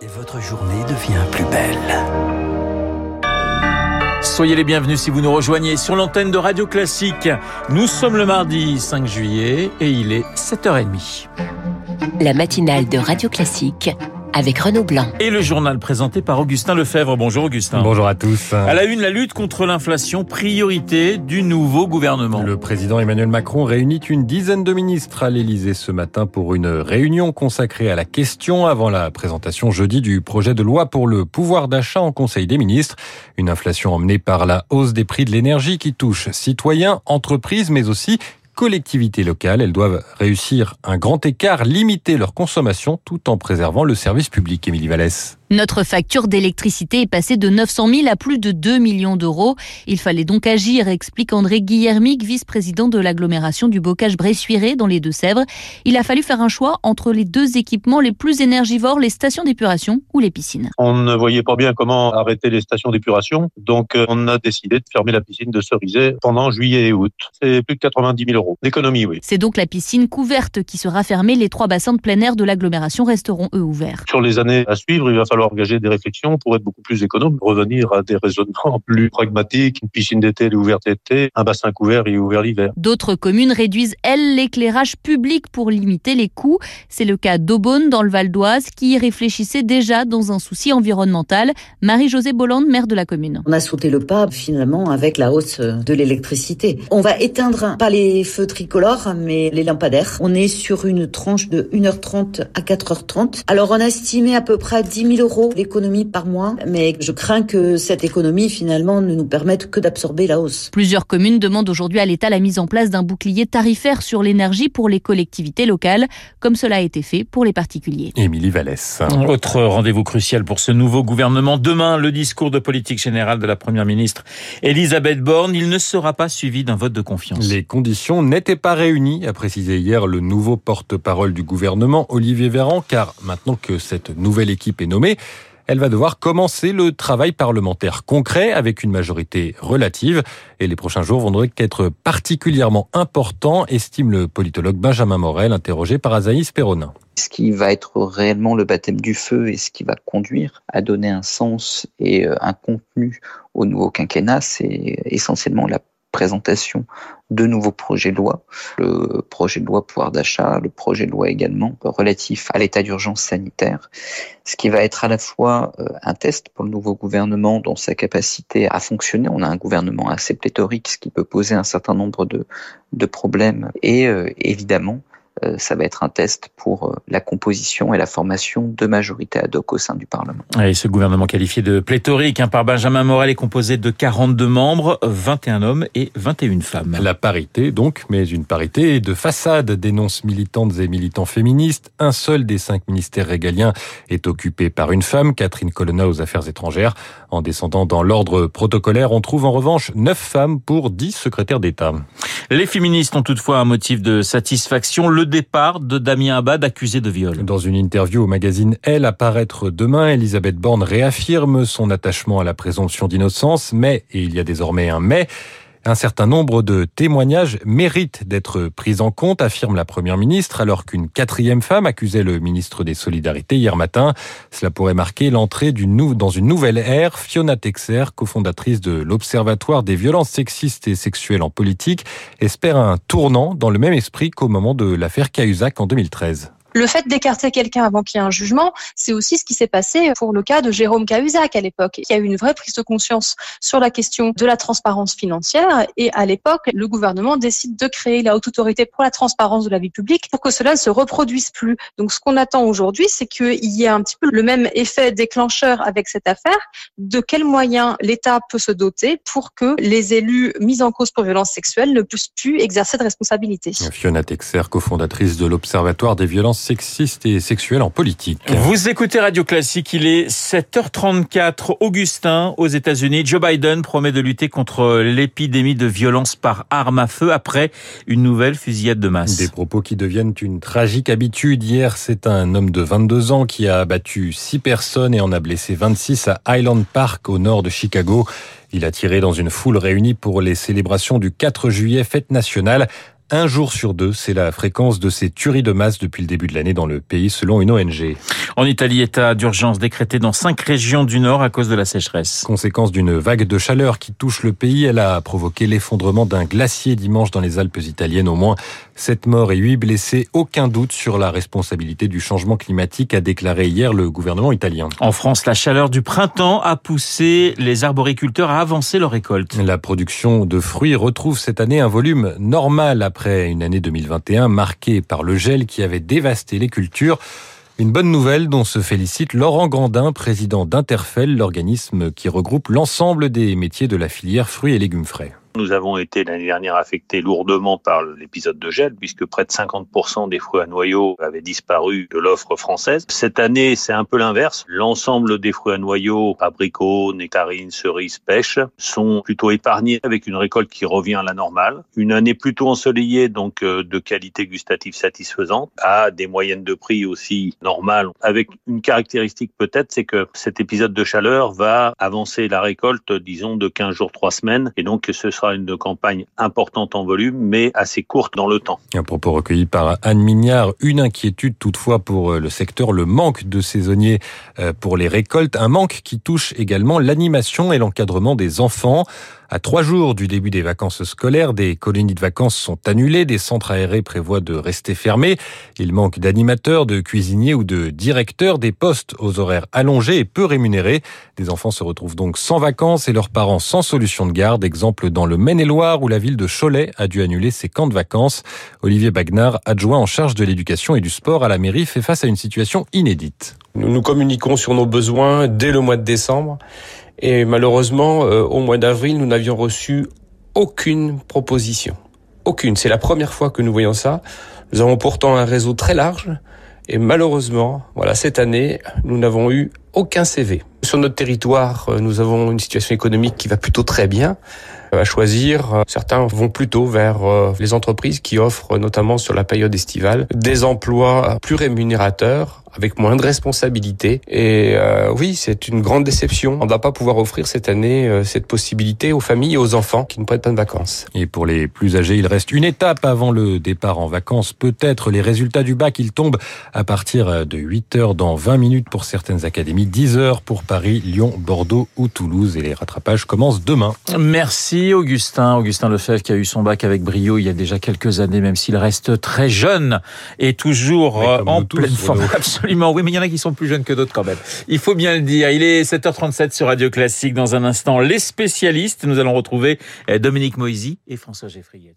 Et votre journée devient plus belle. Soyez les bienvenus si vous nous rejoignez sur l'antenne de Radio Classique. Nous sommes le mardi 5 juillet et il est 7h30. La matinale de Radio Classique avec Renaud Blanc. Et le journal présenté par Augustin Lefebvre. Bonjour Augustin. Bonjour à tous. À la une, la lutte contre l'inflation, priorité du nouveau gouvernement. Le président Emmanuel Macron réunit une dizaine de ministres à l'Elysée ce matin pour une réunion consacrée à la question avant la présentation jeudi du projet de loi pour le pouvoir d'achat en Conseil des ministres. Une inflation emmenée par la hausse des prix de l'énergie qui touche citoyens, entreprises, mais aussi collectivités locales. Elles doivent réussir un grand écart, limiter leur consommation tout en préservant le service public. Émilie Vallès. Notre facture d'électricité est passée de 900 000 à plus de 2 millions d'euros. Il fallait donc agir, explique André Guillermic, vice-président de l'agglomération du Bocage-Bressuiré dans les Deux-Sèvres. Il a fallu faire un choix entre les deux équipements les plus énergivores, les stations d'épuration ou les piscines. On ne voyait pas bien comment arrêter les stations d'épuration, donc euh, on a décidé de fermer la piscine de Cerizay pendant juillet et août. C'est plus de 90 000 euros d'économie, oui. C'est donc la piscine couverte qui sera fermée. Les trois bassins de plein air de l'agglomération resteront eux ouverts. Sur les années à suivre, il va falloir engager des réflexions pour être beaucoup plus économe, revenir à des raisonnements plus pragmatiques. Une piscine d'été, elle est ouverte l'été, un bassin couvert, il est ouvert l'hiver. D'autres communes réduisent, elles, l'éclairage public pour limiter les coûts. C'est le cas d'Aubonne, dans le Val d'Oise, qui y réfléchissait déjà dans un souci environnemental. Marie-Josée Bolland, maire de la commune. On a sauté le pas, finalement, avec la hausse de l'électricité. On va éteindre, pas les feux tricolores, mais les lampadaires. On est sur une tranche de 1h30 à 4h30. Alors, on a estimé à peu près 10 000 euros d'économie par mois, mais je crains que cette économie, finalement, ne nous permette que d'absorber la hausse. Plusieurs communes demandent aujourd'hui à l'État la mise en place d'un bouclier tarifaire sur l'énergie pour les collectivités locales, comme cela a été fait pour les particuliers. Émilie Vallès. Autre rendez-vous crucial pour ce nouveau gouvernement. Demain, le discours de politique générale de la Première ministre Elisabeth Borne. Il ne sera pas suivi d'un vote de confiance. Les conditions n'étaient pas réunies, a précisé hier le nouveau porte-parole du gouvernement, Olivier Véran, car maintenant que cette nouvelle équipe est nommée, elle va devoir commencer le travail parlementaire concret avec une majorité relative. Et les prochains jours vont donc être particulièrement importants, estime le politologue Benjamin Morel, interrogé par Azaïs Perronin. Ce qui va être réellement le baptême du feu et ce qui va conduire à donner un sens et un contenu au nouveau quinquennat, c'est essentiellement la présentation de nouveaux projets de loi, le projet de loi pouvoir d'achat, le projet de loi également relatif à l'état d'urgence sanitaire, ce qui va être à la fois un test pour le nouveau gouvernement dans sa capacité à fonctionner. On a un gouvernement assez pléthorique, ce qui peut poser un certain nombre de, de problèmes, et évidemment ça va être un test pour la composition et la formation de majorités ad hoc au sein du Parlement. Et ce gouvernement qualifié de pléthorique hein, par Benjamin Morel est composé de 42 membres, 21 hommes et 21 femmes. La parité donc, mais une parité de façade, dénonce militantes et militants féministes. Un seul des cinq ministères régaliens est occupé par une femme, Catherine Colonna aux affaires étrangères. En descendant dans l'ordre protocolaire, on trouve en revanche 9 femmes pour 10 secrétaires d'État. Les féministes ont toutefois un motif de satisfaction. Le départ de Damien Abad accusé de viol. Dans une interview au magazine Elle à paraître demain, Elisabeth Borne réaffirme son attachement à la présomption d'innocence, mais, et il y a désormais un mais, un certain nombre de témoignages méritent d'être pris en compte, affirme la Première ministre, alors qu'une quatrième femme accusait le ministre des Solidarités hier matin. Cela pourrait marquer l'entrée dans une nouvelle ère. Fiona Texer, cofondatrice de l'Observatoire des violences sexistes et sexuelles en politique, espère un tournant dans le même esprit qu'au moment de l'affaire Cahuzac en 2013. Le fait d'écarter quelqu'un avant qu'il y ait un jugement, c'est aussi ce qui s'est passé pour le cas de Jérôme Cahuzac à l'époque. Il y a eu une vraie prise de conscience sur la question de la transparence financière et à l'époque, le gouvernement décide de créer la haute autorité pour la transparence de la vie publique pour que cela ne se reproduise plus. Donc ce qu'on attend aujourd'hui, c'est qu'il y ait un petit peu le même effet déclencheur avec cette affaire. De quels moyens l'État peut se doter pour que les élus mis en cause pour violence sexuelle ne puissent plus exercer de responsabilité? Fiona Texer, cofondatrice de l'Observatoire des violences sexistes et sexuelles en politique. Vous écoutez Radio Classique, il est 7h34. Augustin, aux États-Unis, Joe Biden promet de lutter contre l'épidémie de violence par arme à feu après une nouvelle fusillade de masse. Des propos qui deviennent une tragique habitude. Hier, c'est un homme de 22 ans qui a abattu 6 personnes et en a blessé 26 à Highland Park au nord de Chicago. Il a tiré dans une foule réunie pour les célébrations du 4 juillet, fête nationale. Un jour sur deux, c'est la fréquence de ces tueries de masse depuis le début de l'année dans le pays, selon une ONG. En Italie, état d'urgence décrété dans cinq régions du Nord à cause de la sécheresse. Conséquence d'une vague de chaleur qui touche le pays, elle a provoqué l'effondrement d'un glacier dimanche dans les Alpes italiennes. Au moins sept morts et huit blessés. Aucun doute sur la responsabilité du changement climatique, a déclaré hier le gouvernement italien. En France, la chaleur du printemps a poussé les arboriculteurs à avancer leur récolte. La production de fruits retrouve cette année un volume normal après une année 2021 marquée par le gel qui avait dévasté les cultures. Une bonne nouvelle dont se félicite Laurent Grandin, président d'Interfel, l'organisme qui regroupe l'ensemble des métiers de la filière fruits et légumes frais. Nous avons été l'année dernière affectés lourdement par l'épisode de gel, puisque près de 50% des fruits à noyaux avaient disparu de l'offre française. Cette année, c'est un peu l'inverse. L'ensemble des fruits à noyaux, abricots, nectarines, cerises, pêches, sont plutôt épargnés avec une récolte qui revient à la normale. Une année plutôt ensoleillée, donc euh, de qualité gustative satisfaisante, à des moyennes de prix aussi normales, avec une caractéristique peut-être, c'est que cet épisode de chaleur va avancer la récolte, disons, de 15 jours, 3 semaines, et donc ce sera une campagne importante en volume, mais assez courte dans le temps. Un propos recueilli par Anne Mignard. Une inquiétude toutefois pour euh, le secteur, le manque de saisonniers euh, pour les récoltes. Un manque qui touche également l'animation et l'encadrement des enfants. À trois jours du début des vacances scolaires, des colonies de vacances sont annulées, des centres aérés prévoient de rester fermés. Il manque d'animateurs, de cuisiniers ou de directeurs, des postes aux horaires allongés et peu rémunérés. Des enfants se retrouvent donc sans vacances et leurs parents sans solution de garde. Exemple dans le Maine-et-Loire où la ville de Cholet a dû annuler ses camps de vacances. Olivier Bagnard, adjoint en charge de l'éducation et du sport à la mairie, fait face à une situation inédite. Nous nous communiquons sur nos besoins dès le mois de décembre et malheureusement, euh, au mois d'avril, nous n'avions reçu aucune proposition. Aucune. C'est la première fois que nous voyons ça. Nous avons pourtant un réseau très large. Et malheureusement, voilà, cette année, nous n'avons eu aucun CV. Sur notre territoire, euh, nous avons une situation économique qui va plutôt très bien. Euh, à choisir, certains vont plutôt vers les entreprises qui offrent, notamment sur la période estivale, des emplois plus rémunérateurs avec moins de responsabilités. Et euh, oui, c'est une grande déception. On ne va pas pouvoir offrir cette année euh, cette possibilité aux familles et aux enfants qui ne prennent pas de vacances. Et pour les plus âgés, il reste une étape avant le départ en vacances. Peut-être les résultats du bac, ils tombent à partir de 8 heures dans 20 minutes pour certaines académies, 10 heures pour Paris, Lyon, Bordeaux ou Toulouse. Et les rattrapages commencent demain. Merci Augustin. Augustin Lefebvre qui a eu son bac avec brio il y a déjà quelques années, même s'il reste très jeune et toujours en pleine forme. Absolument, oui, mais il y en a qui sont plus jeunes que d'autres quand même. Il faut bien le dire. Il est 7h37 sur Radio Classique. Dans un instant, les spécialistes. Nous allons retrouver euh, Dominique Moisy et François Geffrier.